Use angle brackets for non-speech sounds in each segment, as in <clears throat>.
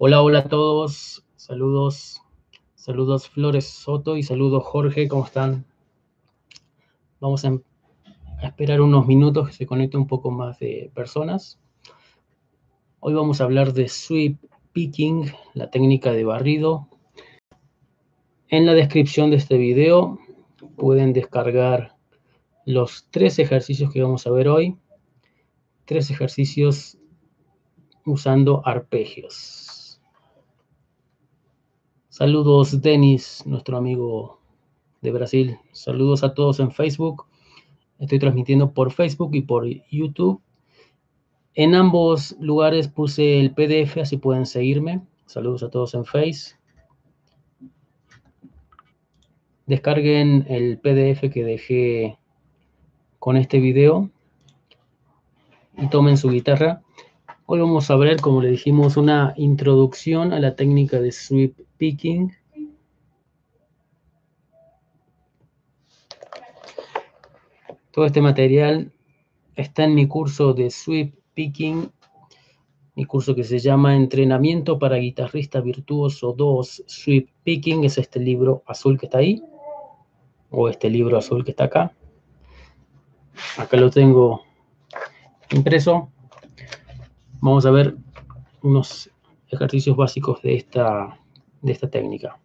Hola, hola a todos. Saludos, saludos Flores Soto y saludos Jorge, ¿cómo están? Vamos a, a esperar unos minutos que se conecte un poco más de personas. Hoy vamos a hablar de sweep picking, la técnica de barrido. En la descripción de este video pueden descargar los tres ejercicios que vamos a ver hoy tres ejercicios usando arpegios. Saludos, Denis, nuestro amigo de Brasil. Saludos a todos en Facebook. Estoy transmitiendo por Facebook y por YouTube. En ambos lugares puse el PDF, así pueden seguirme. Saludos a todos en Face. Descarguen el PDF que dejé con este video y tomen su guitarra. Hoy vamos a ver, como le dijimos, una introducción a la técnica de sweep picking. Todo este material está en mi curso de sweep picking, mi curso que se llama Entrenamiento para Guitarrista Virtuoso 2 Sweep Picking, es este libro azul que está ahí, o este libro azul que está acá. Acá lo tengo impreso, vamos a ver unos ejercicios básicos de esta, de esta técnica.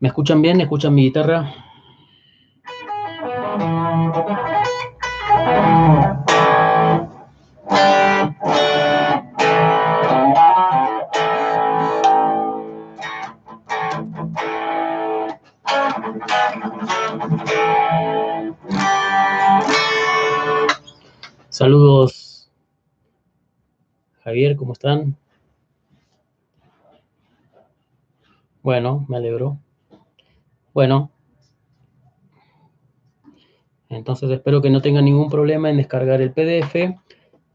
¿Me escuchan bien? ¿Escuchan mi guitarra? Saludos, Javier, ¿cómo están? Bueno, me alegro. Bueno, entonces espero que no tengan ningún problema en descargar el PDF.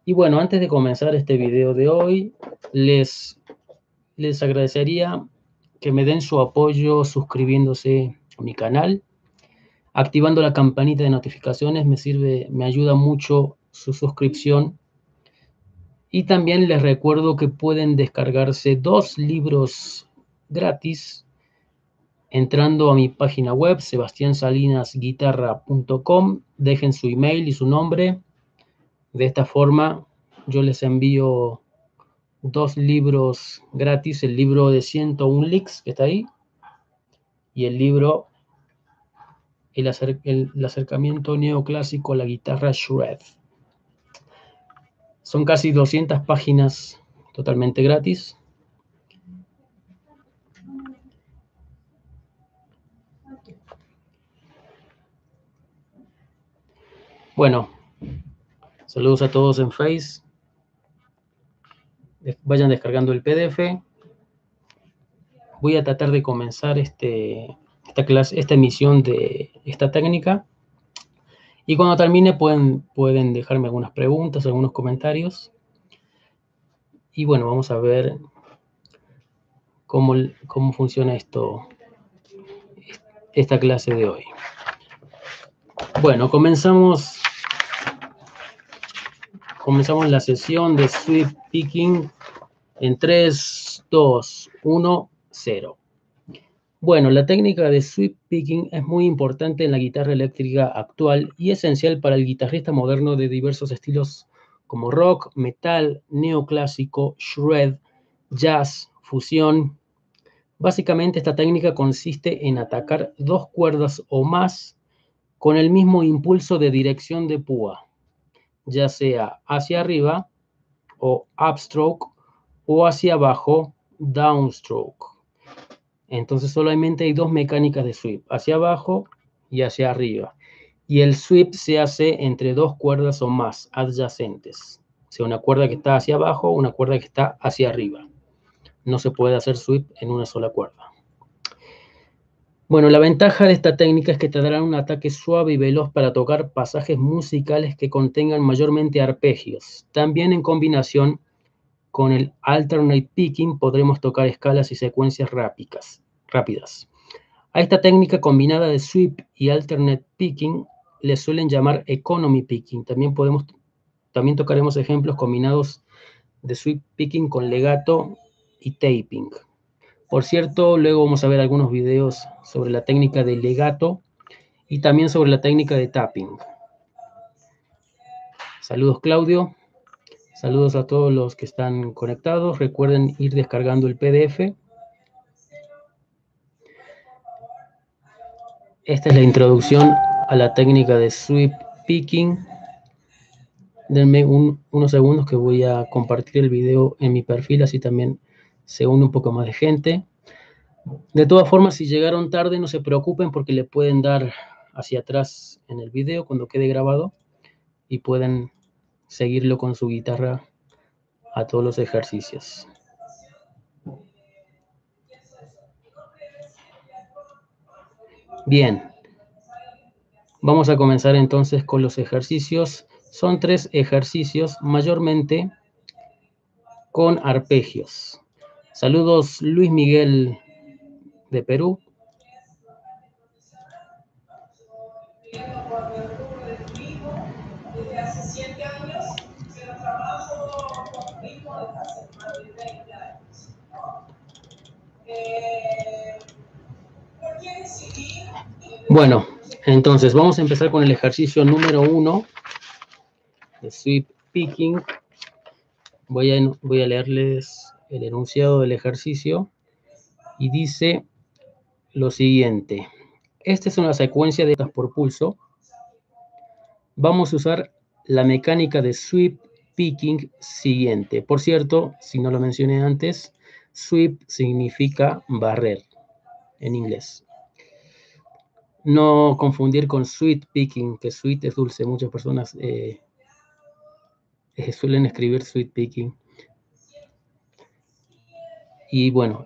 Y bueno, antes de comenzar este video de hoy, les, les agradecería que me den su apoyo suscribiéndose a mi canal, activando la campanita de notificaciones, me sirve, me ayuda mucho su suscripción. Y también les recuerdo que pueden descargarse dos libros gratis entrando a mi página web sebastiansalinasguitarra.com. Dejen su email y su nombre. De esta forma yo les envío dos libros gratis, el libro de 101 licks que está ahí y el libro el, el acercamiento neoclásico a la guitarra Shred. Son casi 200 páginas totalmente gratis. Bueno, saludos a todos en Face. Vayan descargando el PDF. Voy a tratar de comenzar este, esta, clase, esta emisión de esta técnica. Y cuando termine pueden, pueden dejarme algunas preguntas, algunos comentarios. Y bueno, vamos a ver cómo, cómo funciona esto, esta clase de hoy. Bueno, comenzamos, comenzamos la sesión de sweep picking en 3, 2, 1, 0. Bueno, la técnica de sweep picking es muy importante en la guitarra eléctrica actual y esencial para el guitarrista moderno de diversos estilos como rock, metal, neoclásico, shred, jazz, fusión. Básicamente esta técnica consiste en atacar dos cuerdas o más con el mismo impulso de dirección de púa, ya sea hacia arriba o upstroke o hacia abajo downstroke. Entonces solamente hay dos mecánicas de sweep, hacia abajo y hacia arriba. Y el sweep se hace entre dos cuerdas o más adyacentes. O sea, una cuerda que está hacia abajo, una cuerda que está hacia arriba. No se puede hacer sweep en una sola cuerda. Bueno, la ventaja de esta técnica es que te dará un ataque suave y veloz para tocar pasajes musicales que contengan mayormente arpegios. También en combinación con el alternate picking podremos tocar escalas y secuencias rápidas. A esta técnica combinada de sweep y alternate picking le suelen llamar economy picking. También podemos también tocaremos ejemplos combinados de sweep picking con legato y taping. Por cierto, luego vamos a ver algunos videos sobre la técnica de legato y también sobre la técnica de tapping. Saludos Claudio, saludos a todos los que están conectados. Recuerden ir descargando el PDF. Esta es la introducción a la técnica de sweep picking. Denme unos segundos que voy a compartir el video en mi perfil, así también se une un poco más de gente. De todas formas, si llegaron tarde, no se preocupen porque le pueden dar hacia atrás en el video cuando quede grabado y pueden seguirlo con su guitarra a todos los ejercicios. Bien, vamos a comenzar entonces con los ejercicios. Son tres ejercicios mayormente con arpegios. Saludos Luis Miguel de Perú. Bueno, entonces vamos a empezar con el ejercicio número uno de sweep picking. Voy a, leerles el enunciado del ejercicio y dice lo siguiente. Esta es una secuencia de estas por pulso. Vamos a usar la mecánica de sweep picking siguiente. Por cierto, si no lo mencioné antes, sweep significa barrer en inglés. No confundir con sweet picking, que sweet es dulce. Muchas personas eh, eh, suelen escribir sweet picking. Y bueno,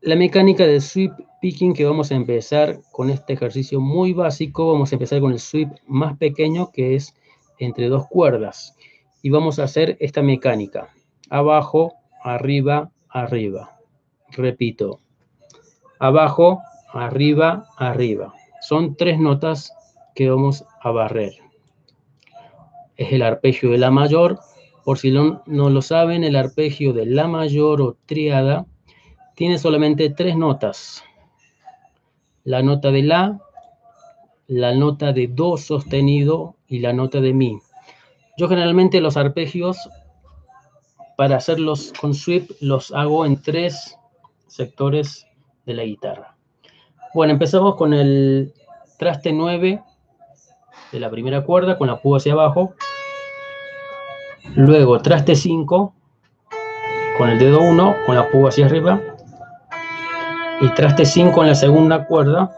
la mecánica de sweep picking que vamos a empezar con este ejercicio muy básico, vamos a empezar con el sweep más pequeño que es entre dos cuerdas. Y vamos a hacer esta mecánica. Abajo, arriba, arriba. Repito. Abajo, arriba, arriba. Son tres notas que vamos a barrer. Es el arpegio de la mayor. Por si no, no lo saben, el arpegio de la mayor o triada tiene solamente tres notas. La nota de La, la nota de Do sostenido y la nota de Mi. Yo generalmente los arpegios, para hacerlos con sweep, los hago en tres sectores de la guitarra. Bueno, empezamos con el traste 9 de la primera cuerda, con la púa hacia abajo. Luego traste 5, con el dedo 1, con la púa hacia arriba y traste 5 en la segunda cuerda,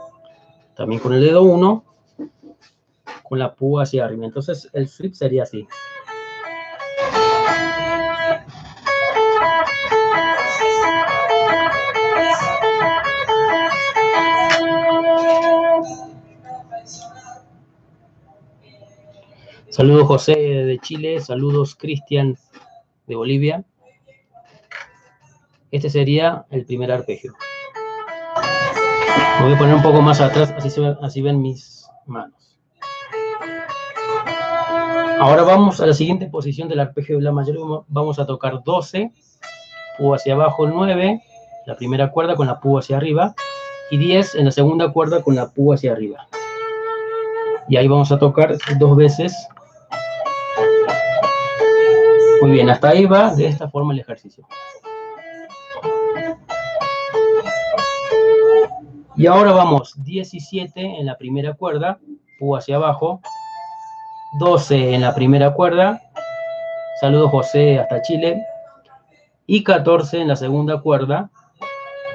también con el dedo 1, con la púa hacia arriba. Entonces el flip sería así. Saludos José de Chile, saludos Cristian de Bolivia. Este sería el primer arpegio. Voy a poner un poco más atrás, así, así ven mis manos. Ahora vamos a la siguiente posición del arpegio de la mayor. Vamos a tocar 12, púa hacia abajo 9, la primera cuerda con la púa hacia arriba, y 10 en la segunda cuerda con la púa hacia arriba. Y ahí vamos a tocar dos veces. Muy bien, hasta ahí va de esta forma el ejercicio. Y ahora vamos 17 en la primera cuerda, púa hacia abajo, 12 en la primera cuerda, saludos José hasta Chile, y 14 en la segunda cuerda,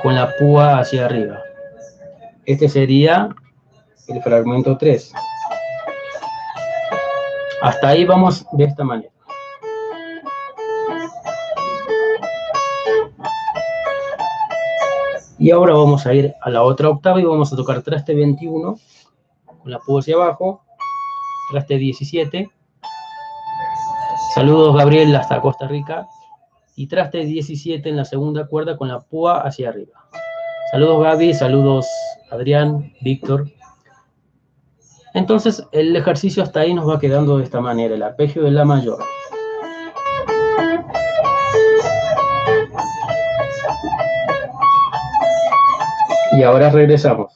con la púa hacia arriba. Este sería el fragmento 3. Hasta ahí vamos de esta manera. Y ahora vamos a ir a la otra octava y vamos a tocar traste 21 con la púa hacia abajo, traste 17. Saludos Gabriel hasta Costa Rica. Y traste 17 en la segunda cuerda con la púa hacia arriba. Saludos Gaby, saludos Adrián, Víctor. Entonces el ejercicio hasta ahí nos va quedando de esta manera, el arpegio de la mayor. Y ahora regresamos.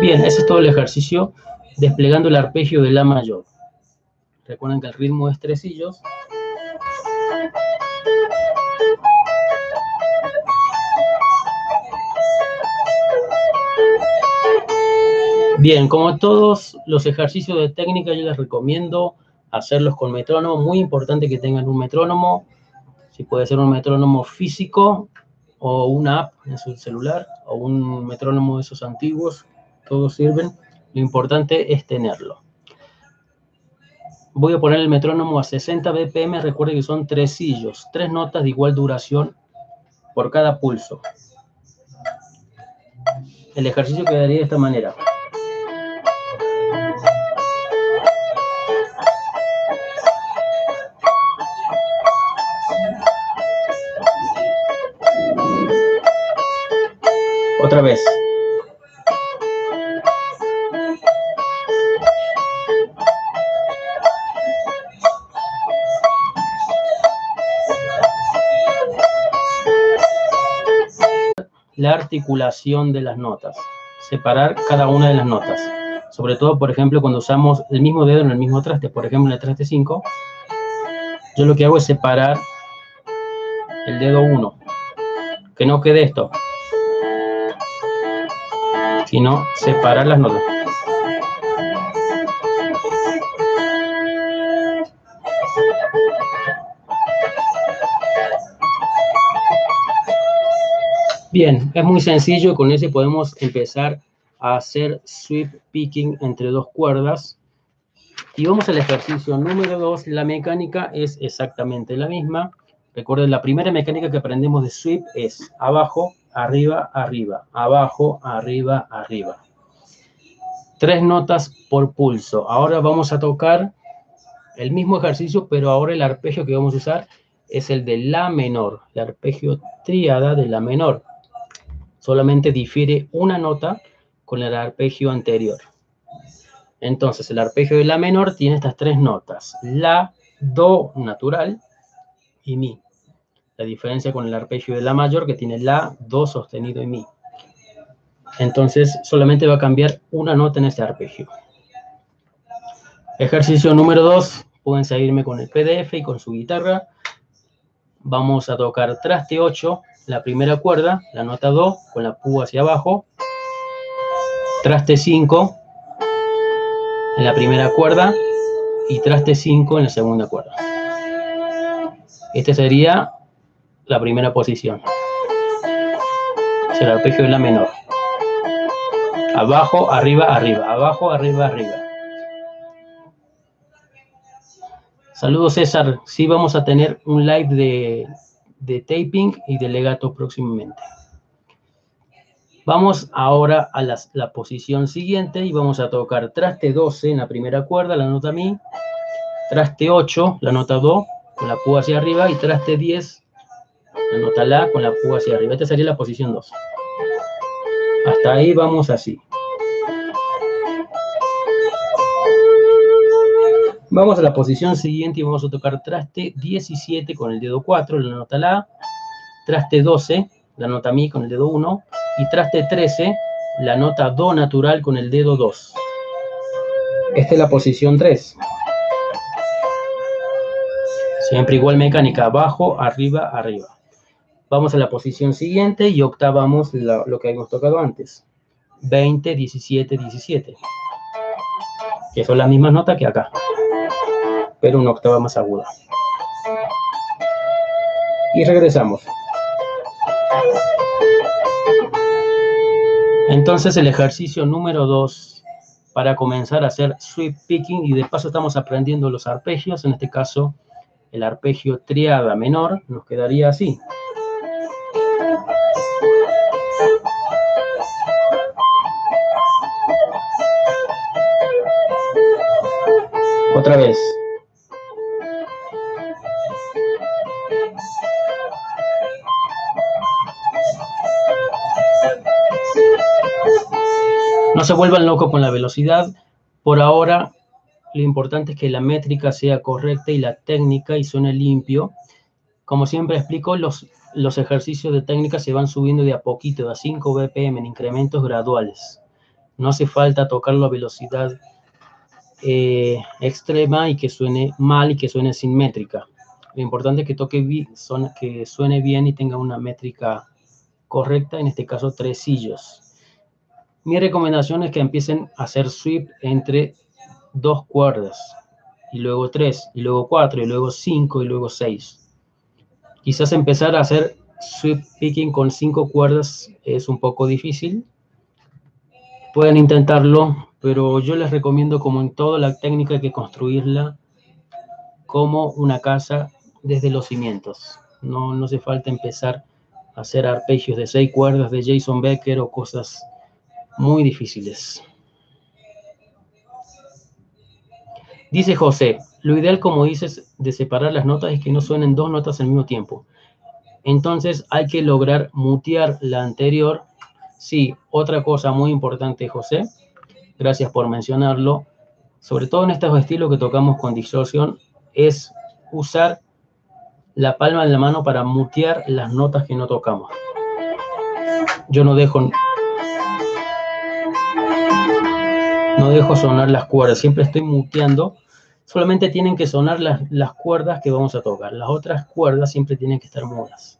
Bien, ese es todo el ejercicio desplegando el arpegio de la mayor. Recuerden que el ritmo es tresillos. Bien, como todos los ejercicios de técnica, yo les recomiendo hacerlos con metrónomo. Muy importante que tengan un metrónomo si puede ser un metrónomo físico o una app en su celular o un metrónomo de esos antiguos, todos sirven. Lo importante es tenerlo. Voy a poner el metrónomo a 60 BPM, recuerde que son tres sillos, tres notas de igual duración por cada pulso. El ejercicio quedaría de esta manera. Vez. La articulación de las notas. Separar cada una de las notas. Sobre todo, por ejemplo, cuando usamos el mismo dedo en el mismo traste. Por ejemplo, en el traste 5. Yo lo que hago es separar el dedo 1. Que no quede esto sino separar las notas. Bien, es muy sencillo, con ese podemos empezar a hacer sweep picking entre dos cuerdas. Y vamos al ejercicio número 2, la mecánica es exactamente la misma. Recuerden, la primera mecánica que aprendemos de sweep es abajo, arriba, arriba, abajo, arriba, arriba. Tres notas por pulso. Ahora vamos a tocar el mismo ejercicio, pero ahora el arpegio que vamos a usar es el de La menor, el arpegio tríada de La menor. Solamente difiere una nota con el arpegio anterior. Entonces, el arpegio de La menor tiene estas tres notas. La, Do natural y Mi. La diferencia con el arpegio de La mayor que tiene La, Do sostenido y Mi. Entonces solamente va a cambiar una nota en este arpegio. Ejercicio número 2. Pueden seguirme con el PDF y con su guitarra. Vamos a tocar traste 8, la primera cuerda, la nota Do, con la púa hacia abajo. Traste 5 en la primera cuerda y traste 5 en la segunda cuerda. Este sería la primera posición. Es el arpegio de la menor. Abajo, arriba, arriba. Abajo, arriba, arriba. Saludos César. Sí vamos a tener un live de, de taping y de legato próximamente. Vamos ahora a la posición siguiente y vamos a tocar traste 12 en la primera cuerda, la nota Mi, traste 8, la nota Do, con la púa hacia arriba y traste 10 nota La con la púa hacia arriba. Esta sería la posición 2. Hasta ahí vamos así. Vamos a la posición siguiente y vamos a tocar traste 17 con el dedo 4, la nota La, traste 12, la nota Mi con el dedo 1, y traste 13, la nota Do natural con el dedo 2. Esta es la posición 3. Siempre igual mecánica, abajo, arriba, arriba. Vamos a la posición siguiente y octavamos lo que habíamos tocado antes. 20, 17, 17. Que son las mismas notas que acá. Pero una octava más aguda. Y regresamos. Entonces el ejercicio número 2 para comenzar a hacer sweep picking y de paso estamos aprendiendo los arpegios, en este caso el arpegio triada menor, nos quedaría así. Otra vez. No se vuelvan locos con la velocidad. Por ahora, lo importante es que la métrica sea correcta y la técnica y suene limpio. Como siempre explico, los, los ejercicios de técnica se van subiendo de a poquito, a 5 BPM, en incrementos graduales. No hace falta tocar la velocidad eh, extrema y que suene mal y que suene sin métrica. Lo importante es que toque son, que suene bien y tenga una métrica correcta, en este caso tres sillos. Mi recomendación es que empiecen a hacer sweep entre dos cuerdas, y luego tres, y luego cuatro, y luego cinco, y luego seis. Quizás empezar a hacer sweep picking con cinco cuerdas es un poco difícil. Pueden intentarlo, pero yo les recomiendo, como en toda la técnica, que construirla como una casa desde los cimientos. No, no hace falta empezar a hacer arpegios de seis cuerdas de Jason Becker o cosas muy difíciles. Dice José, lo ideal, como dices, de separar las notas es que no suenen dos notas al mismo tiempo. Entonces hay que lograr mutear la anterior. Sí, otra cosa muy importante, José, gracias por mencionarlo, sobre todo en estos estilos que tocamos con distorsión, es usar la palma de la mano para mutear las notas que no tocamos. Yo no dejo no dejo sonar las cuerdas, siempre estoy muteando, solamente tienen que sonar las, las cuerdas que vamos a tocar, las otras cuerdas siempre tienen que estar mudas.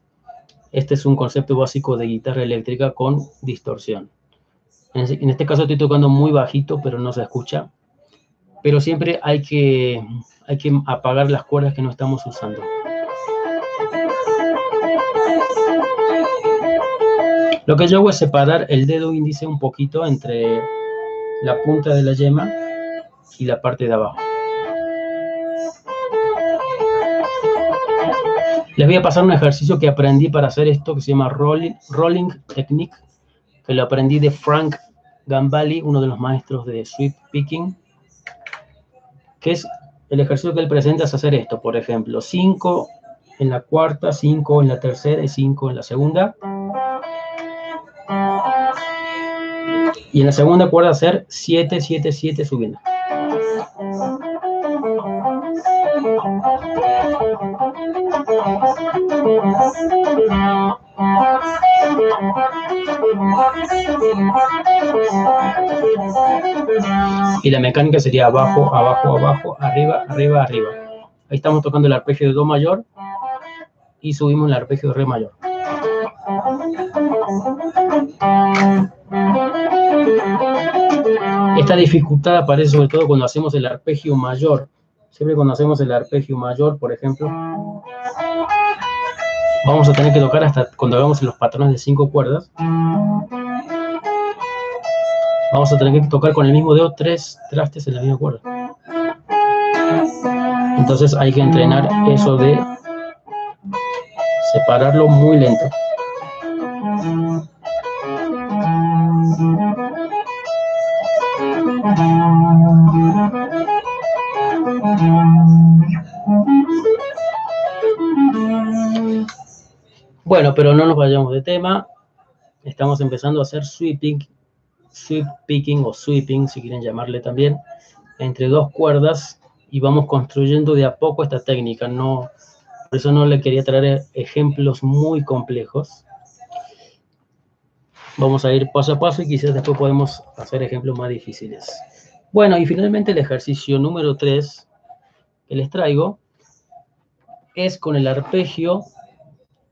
Este es un concepto básico de guitarra eléctrica con distorsión. En, este caso estoy tocando muy bajito, pero no se escucha. Pero siempre hay que, apagar las cuerdas que no estamos usando. Lo que yo hago es separar el dedo índice un poquito entre la punta de la yema y la parte de abajo. Les voy a pasar un ejercicio que aprendí para hacer esto que se llama Rolling, Technique, que lo aprendí de Frank Gambali, uno de los maestros de sweep picking, que es el ejercicio que él presenta es hacer esto, por ejemplo, 5 en la cuarta, 5 en la tercera y 5 en la segunda. Y en la segunda cuerda hacer 7, 7, 7 subiendo. Y la mecánica sería abajo, abajo, abajo, arriba, arriba, arriba. Ahí estamos tocando el arpegio de Do mayor y subimos el arpegio de Re mayor. Esta dificultad aparece sobre todo cuando hacemos el arpegio mayor. Siempre cuando hacemos el arpegio mayor, por ejemplo, vamos a tener que tocar hasta cuando hagamos los patrones de cinco cuerdas vamos a tener que tocar con el mismo dedo tres trastes en la misma cuerda. Entonces hay que entrenar eso de separarlo muy lento. Bueno, pero no nos vayamos de tema. Estamos empezando a hacer sweeping sweep picking o sweeping, si quieren llamarle también, entre dos cuerdas y vamos construyendo de a poco esta técnica. No, por eso no le quería traer ejemplos muy complejos. Vamos a ir paso a paso y quizás después podemos hacer ejemplos más difíciles. Bueno, y finalmente el ejercicio número 3 que les traigo es con el arpegio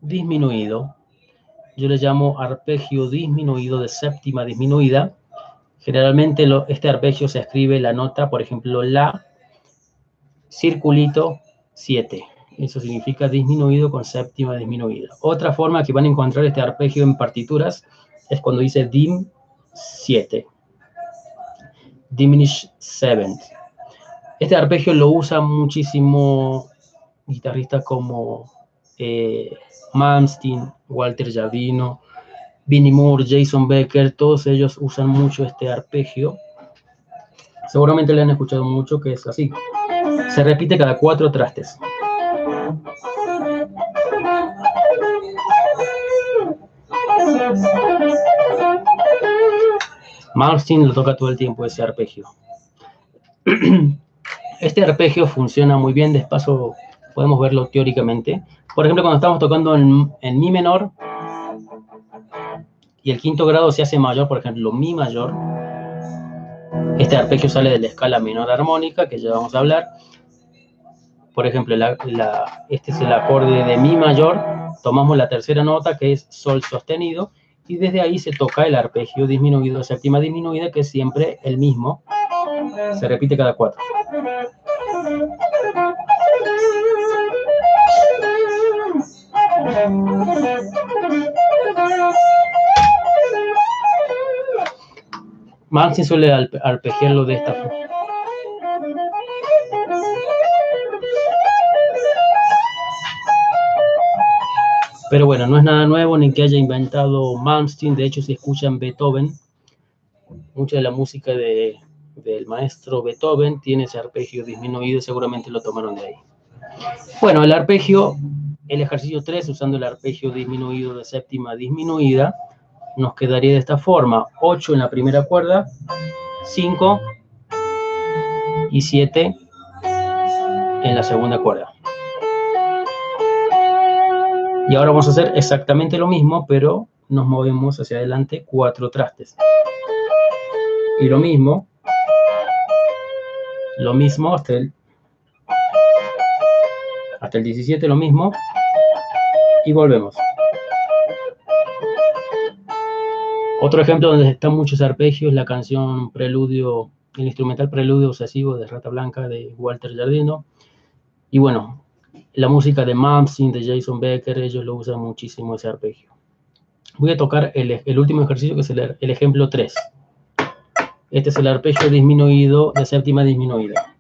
disminuido yo le llamo arpegio disminuido de séptima disminuida. Generalmente este arpegio se escribe la nota, por ejemplo, la, circulito 7. Eso significa disminuido con séptima disminuida. Otra forma que van a encontrar este arpegio en partituras es cuando dice dim 7. Diminish 7. Este arpegio lo usa muchísimo guitarristas como eh, Malmsteen, Walter Javino, Vinnie Moore, Jason Becker, todos ellos usan mucho este arpegio. Seguramente le han escuchado mucho que es así. Se repite cada cuatro trastes. Malmsteen lo toca todo el tiempo ese arpegio. <clears throat> Este arpegio funciona muy bien, despacio podemos verlo teóricamente. Por ejemplo, cuando estamos tocando en, mi menor y el quinto grado se hace mayor, por ejemplo, mi mayor, este arpegio sale de la escala menor armónica, que ya vamos a hablar. Por ejemplo, este es el acorde de mi mayor, tomamos la tercera nota, que es sol sostenido, y desde ahí se toca el arpegio disminuido, séptima disminuida, que es siempre el mismo, se repite cada cuatro. Maxi suele arpegiarlo de esta forma. Pero bueno, no es nada nuevo ni que haya inventado Malmsteen. De hecho, si escuchan Beethoven, mucha de la música de, del maestro Beethoven tiene ese arpegio disminuido, seguramente lo tomaron de ahí. Bueno, el arpegio, el ejercicio 3, usando el arpegio disminuido de séptima disminuida, nos quedaría de esta forma, 8 en la primera cuerda, 5 y 7 en la segunda cuerda. Y ahora vamos a hacer exactamente lo mismo, pero nos movemos hacia adelante cuatro trastes. Y lo mismo, lo mismo hasta el, hasta el 17, lo mismo, y volvemos. Otro ejemplo donde están muchos arpegios la canción Preludio, el instrumental Preludio Obsesivo de Rata Blanca de Walter Jardino. Y bueno, la música de Mamsin, de Jason Becker, ellos lo usan muchísimo ese arpegio. Voy a tocar el, el último ejercicio que es el, el ejemplo 3. Este es el arpegio disminuido de séptima disminuida.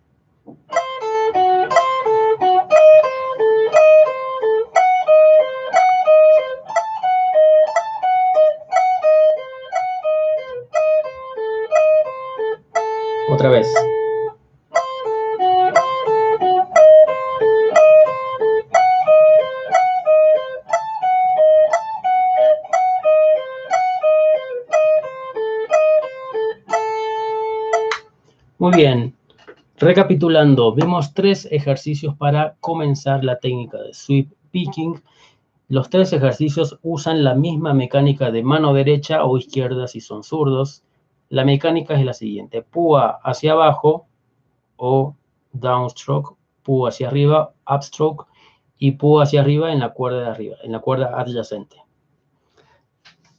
Recapitulando, vemos tres ejercicios para comenzar la técnica de sweep picking. Los tres ejercicios usan la misma mecánica de mano derecha o izquierda si son zurdos. La mecánica es la siguiente, púa hacia abajo o downstroke, púa hacia arriba, upstroke y púa hacia arriba en la cuerda de arriba, en la cuerda adyacente.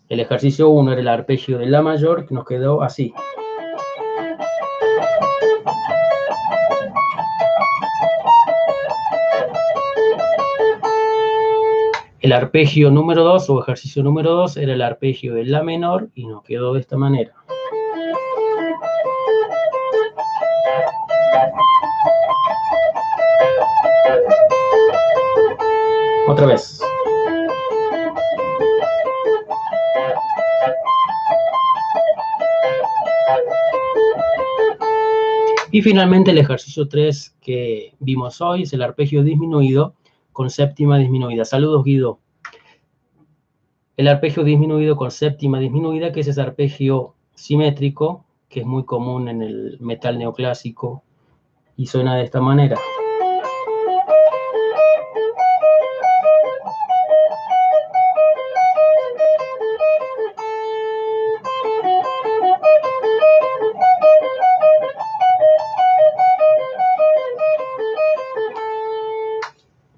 El ejercicio 1 era el arpegio de la mayor que nos quedó así. El arpegio número 2 o ejercicio número 2 era el arpegio de la menor y nos quedó de esta manera. Otra vez. Y finalmente el ejercicio 3 que vimos hoy es el arpegio disminuido con séptima disminuida. Saludos, Guido. El arpegio disminuido con séptima disminuida, que es ese arpegio simétrico, que es muy común en el metal neoclásico y suena de esta manera.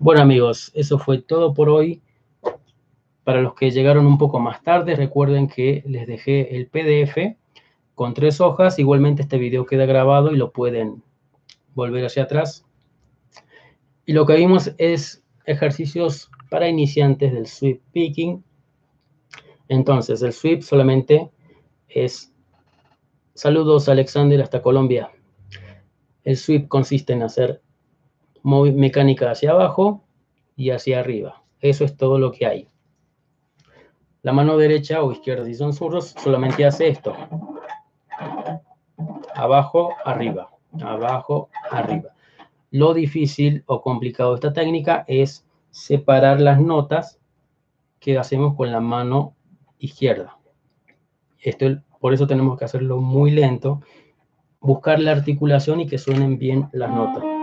Bueno amigos, eso fue todo por hoy. Para los que llegaron un poco más tarde, recuerden que les dejé el PDF con tres hojas. Igualmente este video queda grabado y lo pueden volver hacia atrás. Y lo que vimos es ejercicios para iniciantes del sweep picking. Entonces, el sweep solamente es... Saludos Alexander hasta Colombia. El sweep consiste en hacer mecánica hacia abajo y hacia arriba. Eso es todo lo que hay. La mano derecha o izquierda, si son zurdos, solamente hace esto. Abajo, arriba. Abajo, arriba. Lo difícil o complicado de esta técnica es separar las notas que hacemos con la mano izquierda. Esto, por eso tenemos que hacerlo muy lento, buscar la articulación y que suenen bien las notas.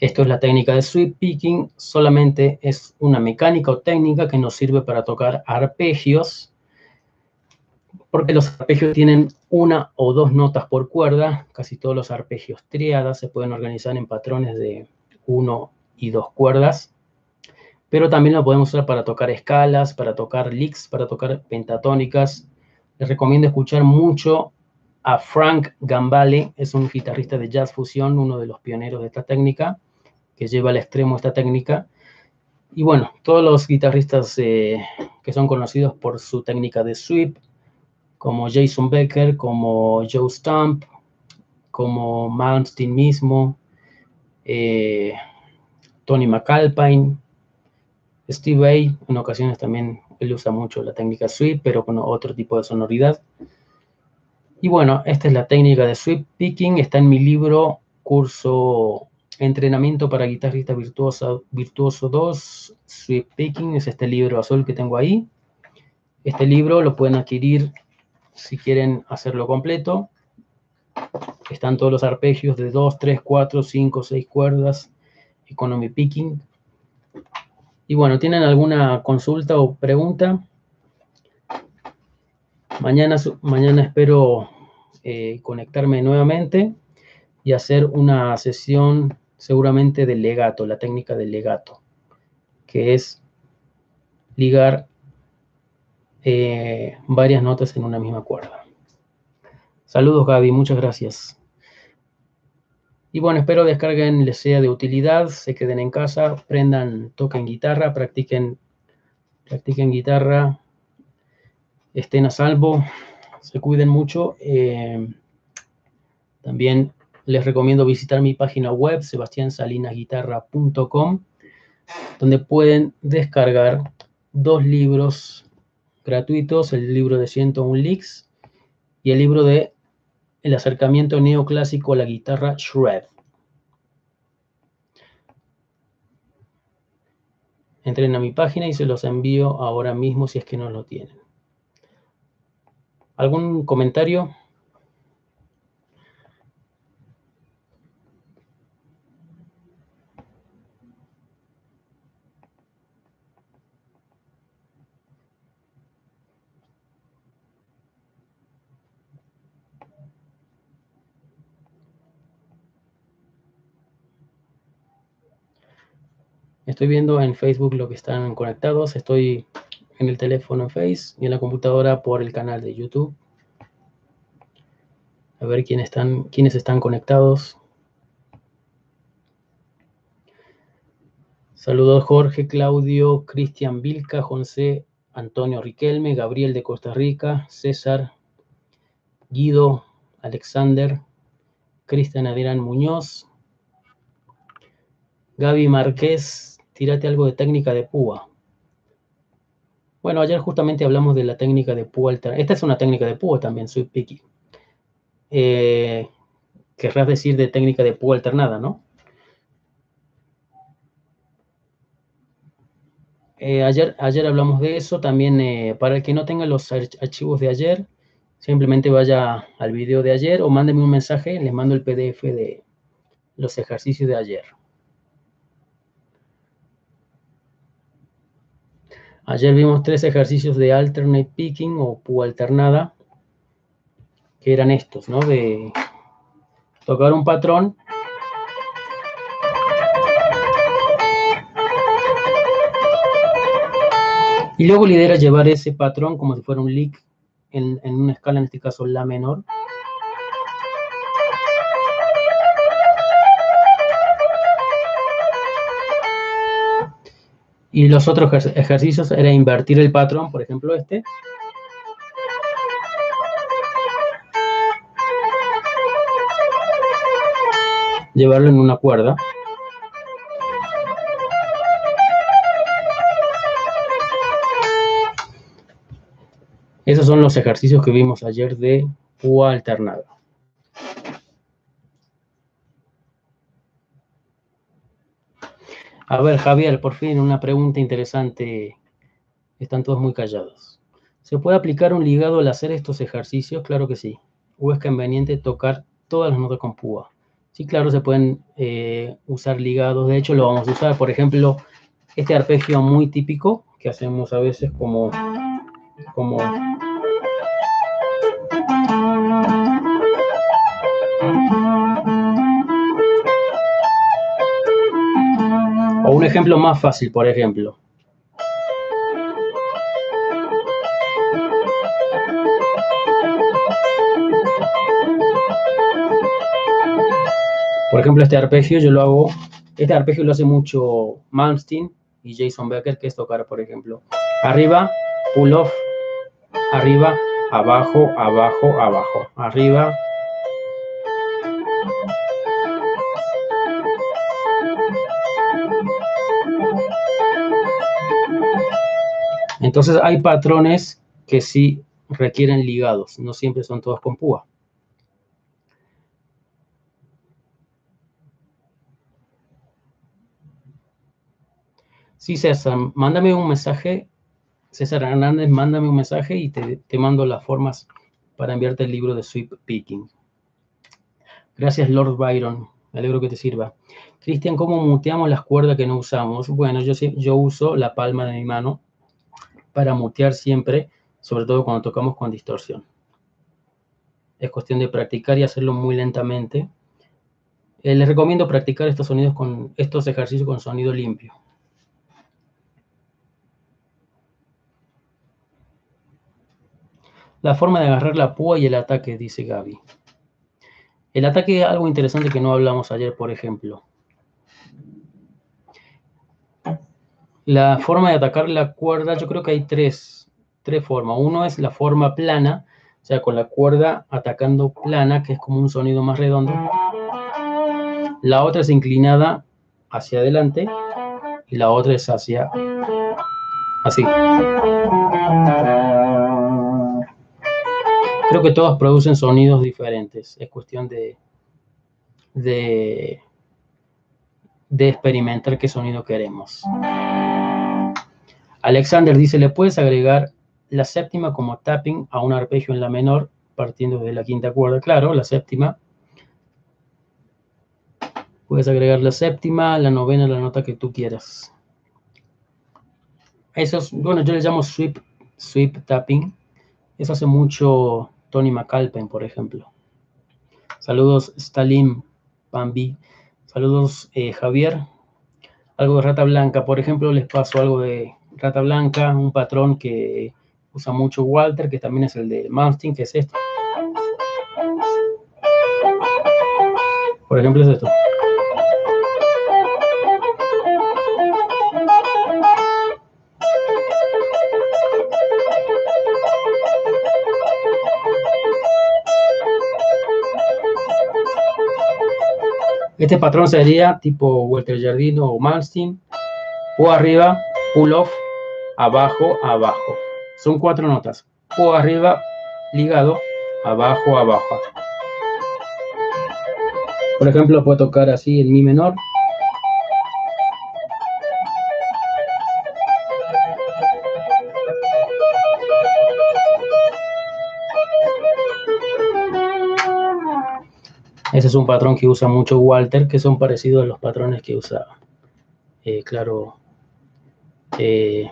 Esto es la técnica de sweep picking, solamente es una mecánica o técnica que nos sirve para tocar arpegios, porque los arpegios tienen una o dos notas por cuerda, casi todos los arpegios triadas se pueden organizar en patrones de uno y dos cuerdas, pero también lo podemos usar para tocar escalas, para tocar licks, para tocar pentatónicas. Les recomiendo escuchar mucho a Frank Gambale, es un guitarrista de jazz fusión, uno de los pioneros de esta técnica que lleva al extremo esta técnica. Y bueno, todos los guitarristas eh, que son conocidos por su técnica de sweep, como Jason Becker, como Joe Stump, como Malmsteen mismo, eh, Tony McAlpine, Steve Vai, en ocasiones también él usa mucho la técnica sweep, pero con otro tipo de sonoridad. Y bueno, esta es la técnica de sweep picking, está en mi libro curso Entrenamiento para guitarrista virtuoso, virtuoso 2, Sweep Picking, es este libro azul que tengo ahí. Este libro lo pueden adquirir si quieren hacerlo completo. Están todos los arpegios de 2, 3, 4, 5, 6 cuerdas, Economy Picking. Y bueno, ¿tienen alguna consulta o pregunta? Mañana, mañana espero eh, conectarme nuevamente y hacer una sesión seguramente del legato, la técnica del legato, que es ligar eh, varias notas en una misma cuerda. Saludos Gaby, muchas gracias. Y bueno, espero descarguen, les sea de utilidad, se queden en casa, prendan, toquen guitarra, practiquen, practiquen guitarra, estén a salvo, se cuiden mucho. Eh, también les recomiendo visitar mi página web, sebastiansalinasguitarra.com, donde pueden descargar dos libros gratuitos, el libro de 101 licks y el libro de El acercamiento neoclásico a la guitarra Shred. Entren a mi página y se los envío ahora mismo si es que no lo tienen. ¿Algún comentario? Estoy viendo en Facebook lo que están conectados. Estoy en el teléfono en Face y en la computadora por el canal de YouTube. A ver quiénes están, quiénes están conectados. Saludos Jorge, Claudio, Cristian Vilca, José, Antonio Riquelme, Gabriel de Costa Rica, César, Guido, Alexander, Cristian Adrián Muñoz, Gaby Márquez, tírate algo de técnica de púa. Bueno, ayer justamente hablamos de la técnica de púa alternada. Esta es una técnica de púa también, soy picky. Eh, querrás decir de técnica de púa alternada, ¿no? Eh, ayer, ayer hablamos de eso. También eh, para el que no tenga los archivos de ayer, simplemente vaya al video de ayer o mándeme un mensaje, les mando el PDF de los ejercicios de ayer. Ayer vimos tres ejercicios de alternate picking o púa alternada, que eran estos, ¿no? De tocar un patrón. Y luego lidera llevar ese patrón como si fuera un lick en, en una escala, en este caso la menor. Y los otros ejercicios era invertir el patrón, por ejemplo este. Llevarlo en una cuerda. Esos son los ejercicios que vimos ayer de U alternada. A ver, Javier, por fin una pregunta interesante. Están todos muy callados. ¿Se puede aplicar un ligado al hacer estos ejercicios? Claro que sí. ¿O es conveniente tocar todas las notas con púa? Sí, claro, se pueden eh, usar ligados. De hecho, lo vamos a usar. Por ejemplo, este arpegio muy típico que hacemos a veces como, como un ejemplo más fácil, por ejemplo. Por ejemplo, este arpegio yo lo hago, este arpegio lo hace mucho Malmsteen y Jason Becker, que es tocar, por ejemplo, arriba, pull off, arriba, abajo, abajo, abajo, arriba, Entonces hay patrones que sí requieren ligados, no siempre son todos con púa. Sí, César, mándame un mensaje. César Hernández, mándame un mensaje y te, mando las formas para enviarte el libro de Sweep Picking. Gracias, Lord Byron. Me alegro que te sirva. Cristian, ¿cómo muteamos las cuerdas que no usamos? Bueno, yo, yo uso la palma de mi mano para mutear siempre, sobre todo cuando tocamos con distorsión. Es cuestión de practicar y hacerlo muy lentamente. Eh, les recomiendo practicar estos sonidos con estos ejercicios con sonido limpio. La forma de agarrar la púa y el ataque, dice Gaby. El ataque es algo interesante que no hablamos ayer, por ejemplo. La forma de atacar la cuerda, yo creo que hay tres, tres formas. Uno es la forma plana, o sea, con la cuerda atacando plana, que es como un sonido más redondo. La otra es inclinada hacia adelante y la otra es hacia así. Creo que todos producen sonidos diferentes. Es cuestión de, de, de experimentar qué sonido queremos. Alexander dice, ¿le puedes agregar la séptima como tapping a un arpegio en la menor partiendo de la quinta cuerda? Claro, la séptima. Puedes agregar la séptima, la novena, la nota que tú quieras. Eso es, bueno, yo le llamo sweep, sweep tapping. Eso hace mucho Tony McAlpin, por ejemplo. Saludos, Stalin, Bambi. Saludos, eh, Javier. Algo de rata blanca, por ejemplo, les paso algo de rata blanca, un patrón que usa mucho Walter, que también es el de Malmsteen, que es esto. Por ejemplo, es esto. Este patrón sería tipo Walter Jardino o Malmsteen, o arriba, pull off, abajo, abajo. Son cuatro notas. O arriba, ligado, abajo, abajo. Por ejemplo, puedo tocar así en mi menor. Ese es un patrón que usa mucho Walter, que son parecidos a los patrones que usa, eh, claro, eh,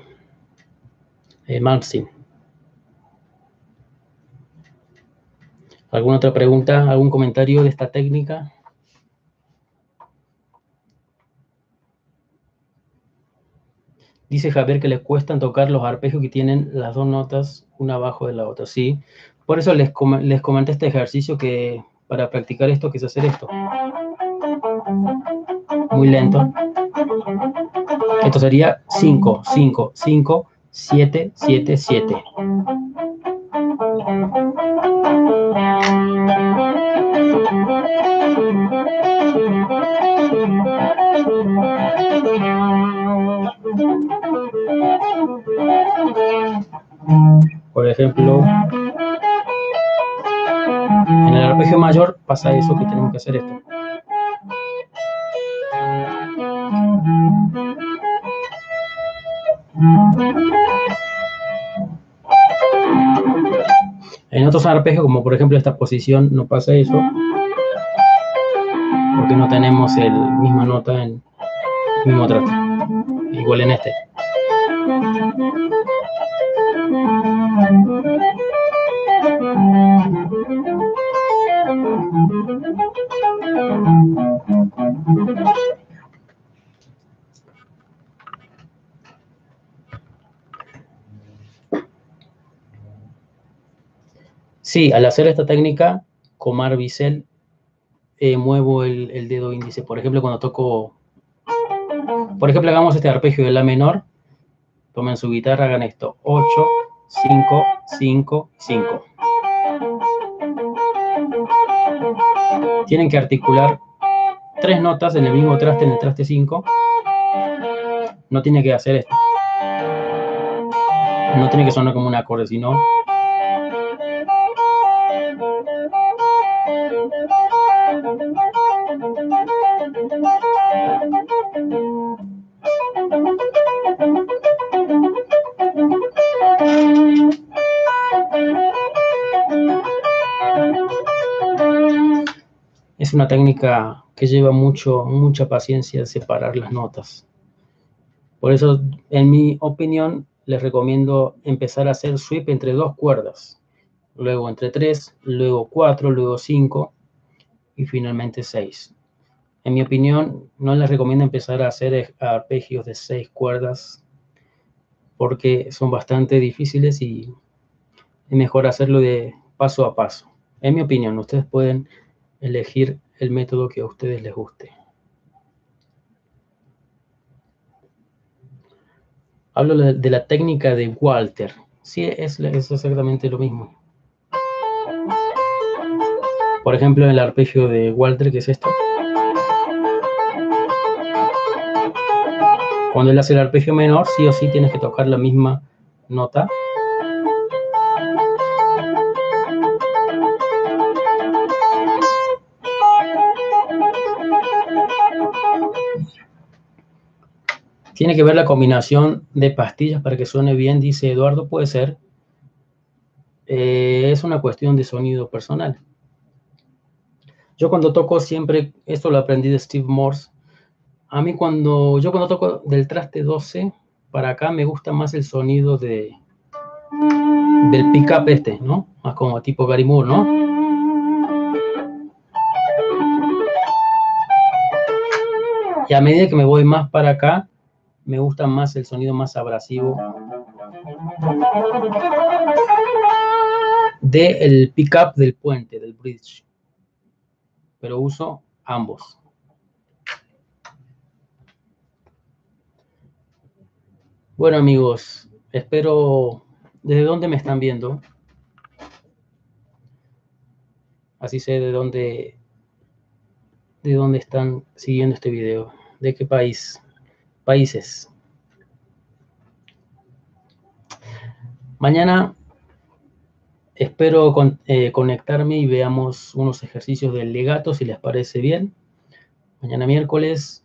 eh ¿Alguna otra pregunta, algún comentario de esta técnica? Dice Javier que le cuestan tocar los arpegios que tienen las dos notas una abajo de la otra. Sí, por eso les, les comenté este ejercicio que para practicar esto es hacer esto. Muy lento. Esto sería 5, 5, 5, 7, 7, 7. Por ejemplo, en el arpegio mayor pasa eso que tenemos que hacer esto. En otros arpegios, como por ejemplo esta posición, no pasa eso. Porque no tenemos la misma nota en el mismo trato. Igual en este. Sí, al hacer esta técnica, comar bisel, eh, muevo el, el, dedo índice. Por ejemplo, cuando toco, por ejemplo, hagamos este arpegio de la menor, tomen su guitarra, hagan esto, 8, 5, 5, 5. Tienen que articular tres notas en el mismo traste, en el traste 5. No tiene que hacer esto. No tiene que sonar como un acorde, sino Es una técnica que lleva mucho, mucha paciencia separar las notas. Por eso, en mi opinión, les recomiendo empezar a hacer sweep entre dos cuerdas, luego entre tres, luego cuatro, luego cinco y finalmente seis. En mi opinión, no les recomiendo empezar a hacer arpegios de seis cuerdas porque son bastante difíciles y es mejor hacerlo de paso a paso. En mi opinión, ustedes pueden elegir el método que a ustedes les guste. Hablo de la técnica de Walter. Sí, es, es exactamente lo mismo. Por ejemplo, el arpegio de Walter, que es esto. Cuando él hace el arpegio menor, sí o sí tienes que tocar la misma nota Tiene que ver la combinación de pastillas para que suene bien, dice Eduardo, puede ser. Eh, es una cuestión de sonido personal. Yo cuando toco siempre, esto lo aprendí de Steve Morse, a mí cuando, yo cuando toco del traste 12 para acá me gusta más el sonido de del pickup este, ¿no? Más como tipo Gary Moore, ¿no? Y a medida que me voy más para acá, me gusta más el sonido más abrasivo del pickup del puente, del bridge. Pero uso ambos. Bueno amigos, espero desde dónde me están viendo. Así sé de dónde de dónde están siguiendo este video, de qué país países. Mañana espero eh, conectarme y veamos unos ejercicios del legato, si les parece bien. Mañana miércoles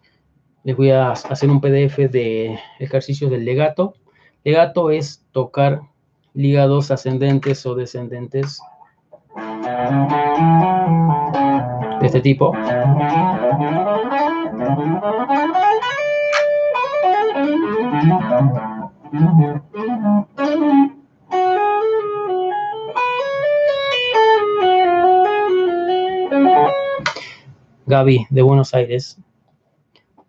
les voy a hacer un PDF de ejercicios del legato. Legato es tocar ligados ascendentes o descendentes de este tipo. Gaby de Buenos Aires.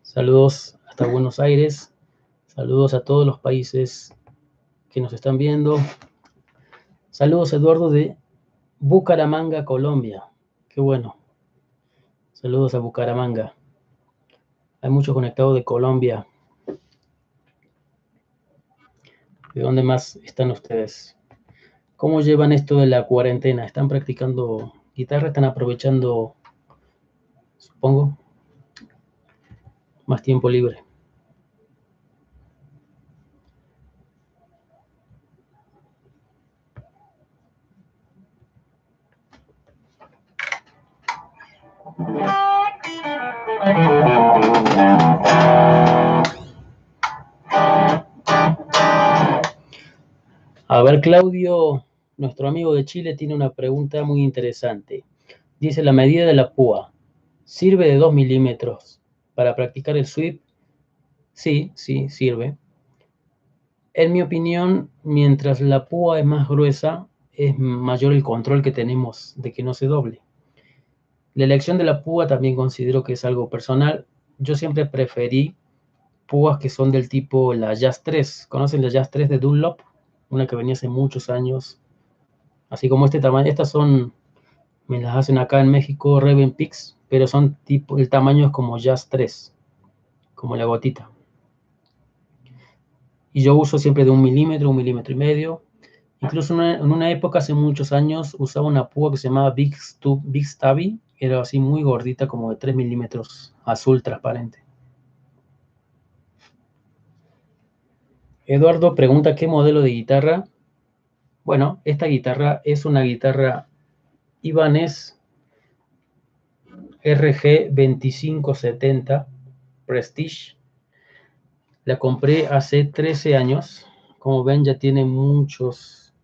Saludos hasta Buenos Aires. Saludos a todos los países que nos están viendo. Saludos Eduardo de Bucaramanga, Colombia. Qué bueno. Saludos a Bucaramanga. Hay muchos conectados de Colombia. ¿De dónde más están ustedes? ¿Cómo llevan esto de la cuarentena? ¿Están practicando guitarra? ¿Están aprovechando, supongo, más tiempo libre? A ver, Claudio, nuestro amigo de Chile, tiene una pregunta muy interesante. Dice, la medida de la púa, ¿sirve de 2 milímetros para practicar el sweep? Sí, sí, sirve. En mi opinión, mientras la púa es más gruesa, es mayor el control que tenemos de que no se doble. La elección de la púa también considero que es algo personal. Yo siempre preferí púas que son del tipo la Jazz 3. ¿Conocen la Jazz 3 de Dunlop? Una que venía hace muchos años. Así como este tamaño. Estas son, me las hacen acá en México, Raven Pix, pero son tipo, el tamaño es como Jazz 3, como la gotita. Y yo uso siempre de un milímetro, un milímetro y medio. Incluso en una época, hace muchos años, usaba una púa que se llamaba Big, Big Stubby. Era así muy gordita, como de 3 milímetros, azul transparente. Eduardo pregunta qué modelo de guitarra. Bueno, esta guitarra es una guitarra Ibanez RG 2570 Prestige la compré hace 13 años. Como ven, ya tiene muchos,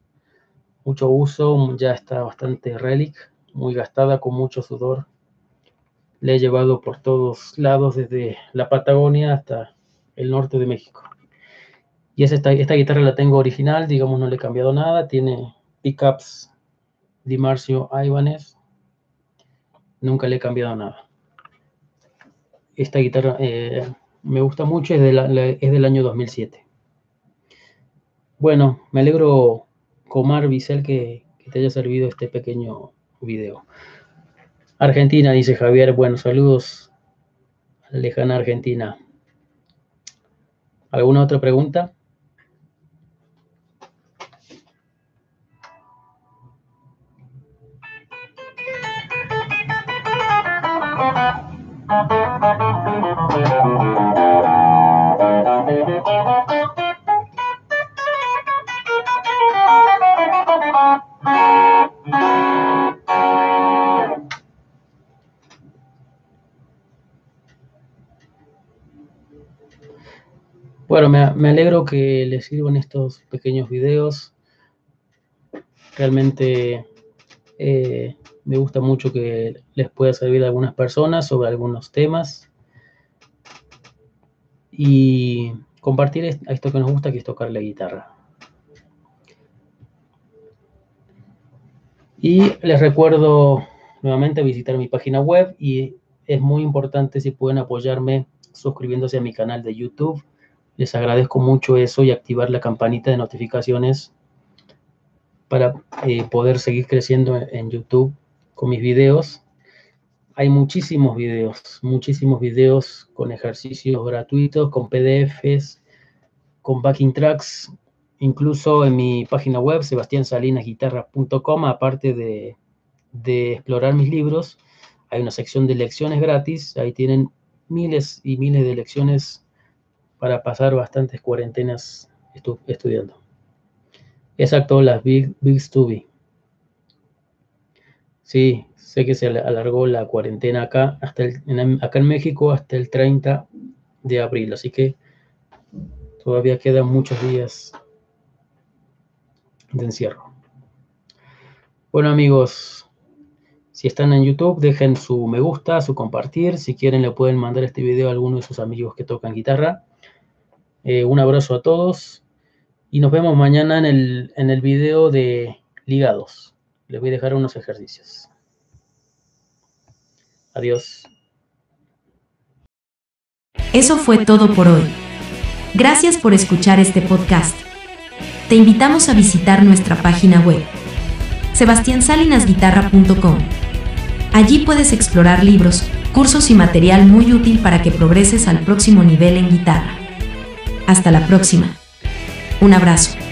mucho uso, ya está bastante relic, muy gastada, con mucho sudor. Le he llevado por todos lados, desde la Patagonia hasta el norte de México. Y esta, esta guitarra la tengo original, digamos, no le he cambiado nada. Tiene pickups Di Marcio Ibanez. Nunca le he cambiado nada. Esta guitarra eh, me gusta mucho, es, es del año 2007. Bueno, me alegro, Comar Bisel, que, te haya servido este pequeño video. Argentina, dice Javier. Bueno, saludos lejana Argentina. ¿Alguna otra pregunta? Me, alegro que les sirvan estos pequeños videos. Realmente eh, me gusta mucho que les pueda servir a algunas personas sobre algunos temas. Y compartir esto que nos gusta, que es tocar la guitarra. Y les recuerdo nuevamente visitar mi página web y es muy importante si pueden apoyarme suscribiéndose a mi canal de YouTube les agradezco mucho eso y activar la campanita de notificaciones para eh, poder seguir creciendo en YouTube con mis videos. Hay muchísimos videos, muchísimos videos con ejercicios gratuitos, con PDFs, con backing tracks, incluso en mi página web, sebastiansalinasguitarra.com, aparte de, de explorar mis libros, hay una sección de lecciones gratis, ahí tienen miles y miles de lecciones para pasar bastantes cuarentenas estudiando. Exacto, las Big, Big Stubby. Sí, sé que se alargó la cuarentena acá, hasta en, acá en México hasta el 30 de abril, así que todavía quedan muchos días de encierro. Bueno amigos, si están en YouTube, dejen su me gusta, su compartir. Si quieren, le pueden mandar este video a alguno de sus amigos que tocan guitarra. Eh, un abrazo a todos y nos vemos mañana en el, en el video de ligados. Les voy a dejar unos ejercicios. Adiós. Eso fue todo por hoy. Gracias por escuchar este podcast. Te invitamos a visitar nuestra página web, sebastiansalinasguitarra.com. Allí puedes explorar libros, cursos y material muy útil para que progreses al próximo nivel en guitarra. Hasta la próxima. Un abrazo.